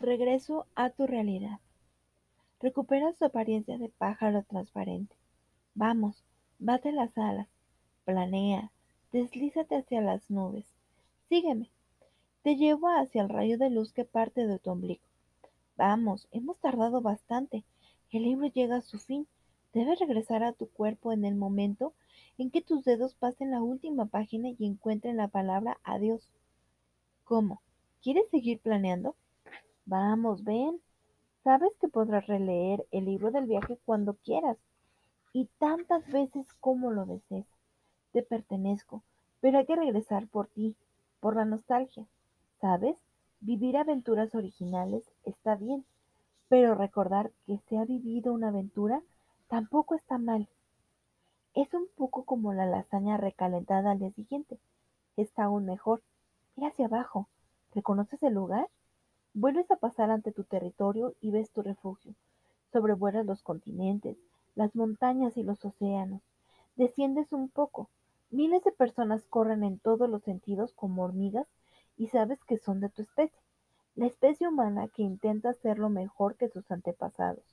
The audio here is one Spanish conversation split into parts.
Regreso a tu realidad. Recuperas tu apariencia de pájaro transparente. Vamos, bate las alas, planea, deslízate hacia las nubes. Sígueme. Te llevo hacia el rayo de luz que parte de tu ombligo. Vamos, hemos tardado bastante. El libro llega a su fin. Debes regresar a tu cuerpo en el momento en que tus dedos pasen la última página y encuentren la palabra adiós. ¿Cómo? ¿Quieres seguir planeando? Vamos, ven. Sabes que podrás releer el libro del viaje cuando quieras y tantas veces como lo desees. Te pertenezco, pero hay que regresar por ti, por la nostalgia. ¿Sabes? Vivir aventuras originales está bien, pero recordar que se ha vivido una aventura tampoco está mal. Es un poco como la lasaña recalentada al día siguiente. Está aún mejor. Ir hacia abajo. ¿Reconoces el lugar? Vuelves a pasar ante tu territorio y ves tu refugio. Sobrevuelas los continentes, las montañas y los océanos. Desciendes un poco. Miles de personas corren en todos los sentidos como hormigas y sabes que son de tu especie, la especie humana que intenta hacerlo mejor que sus antepasados.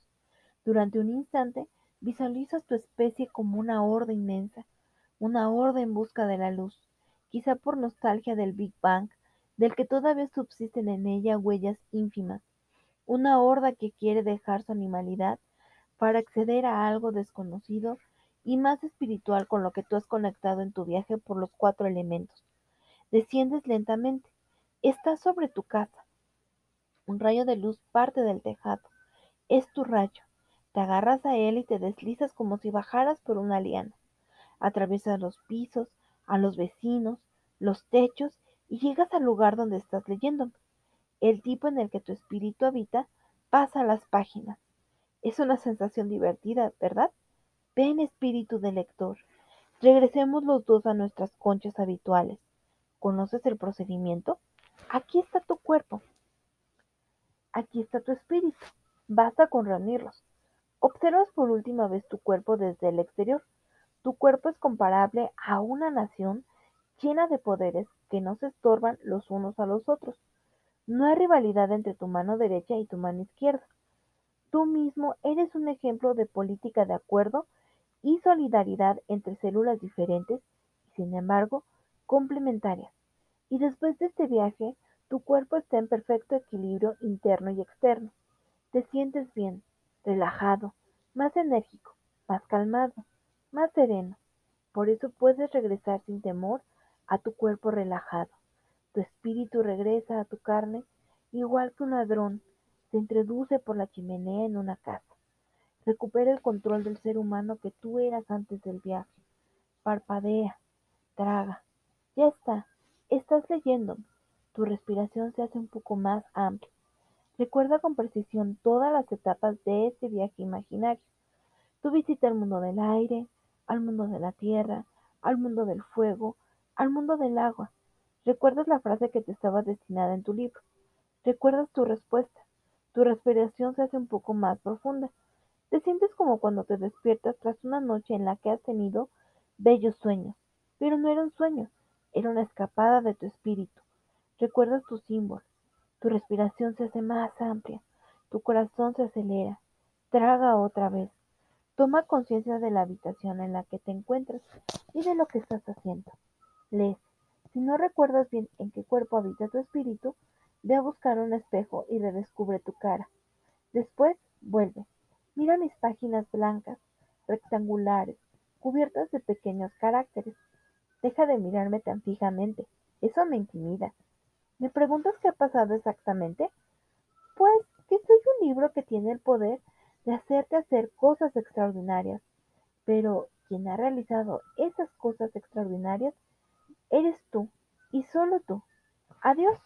Durante un instante visualizas tu especie como una horda inmensa, una horda en busca de la luz, quizá por nostalgia del Big Bang del que todavía subsisten en ella huellas ínfimas, una horda que quiere dejar su animalidad para acceder a algo desconocido y más espiritual con lo que tú has conectado en tu viaje por los cuatro elementos. Desciendes lentamente, estás sobre tu casa. Un rayo de luz parte del tejado. Es tu rayo. Te agarras a él y te deslizas como si bajaras por una liana. Atraviesas los pisos, a los vecinos, los techos y llegas al lugar donde estás leyendo. El tipo en el que tu espíritu habita pasa las páginas. Es una sensación divertida, ¿verdad? Ven espíritu de lector. Regresemos los dos a nuestras conchas habituales. ¿Conoces el procedimiento? Aquí está tu cuerpo. Aquí está tu espíritu. Basta con reunirlos. Observas por última vez tu cuerpo desde el exterior. Tu cuerpo es comparable a una nación llena de poderes que no se estorban los unos a los otros. No hay rivalidad entre tu mano derecha y tu mano izquierda. Tú mismo eres un ejemplo de política de acuerdo y solidaridad entre células diferentes y sin embargo complementarias. Y después de este viaje, tu cuerpo está en perfecto equilibrio interno y externo. Te sientes bien, relajado, más enérgico, más calmado, más sereno. Por eso puedes regresar sin temor a tu cuerpo relajado. Tu espíritu regresa a tu carne igual que un ladrón se introduce por la chimenea en una casa. Recupera el control del ser humano que tú eras antes del viaje. Parpadea, traga. Ya está, estás leyendo. Tu respiración se hace un poco más amplia. Recuerda con precisión todas las etapas de este viaje imaginario. Tu visita al mundo del aire, al mundo de la tierra, al mundo del fuego, al mundo del agua. Recuerdas la frase que te estaba destinada en tu libro. Recuerdas tu respuesta. Tu respiración se hace un poco más profunda. Te sientes como cuando te despiertas tras una noche en la que has tenido bellos sueños. Pero no era un sueño, era una escapada de tu espíritu. Recuerdas tu símbolo. Tu respiración se hace más amplia. Tu corazón se acelera. Traga otra vez. Toma conciencia de la habitación en la que te encuentras y de lo que estás haciendo. Lees. Si no recuerdas bien en qué cuerpo habita tu espíritu, ve a buscar un espejo y redescubre tu cara. Después, vuelve. Mira mis páginas blancas, rectangulares, cubiertas de pequeños caracteres. Deja de mirarme tan fijamente. Eso me intimida. ¿Me preguntas qué ha pasado exactamente? Pues que soy un libro que tiene el poder de hacerte hacer cosas extraordinarias. Pero quien ha realizado esas cosas extraordinarias Eres tú y solo tú. Adiós.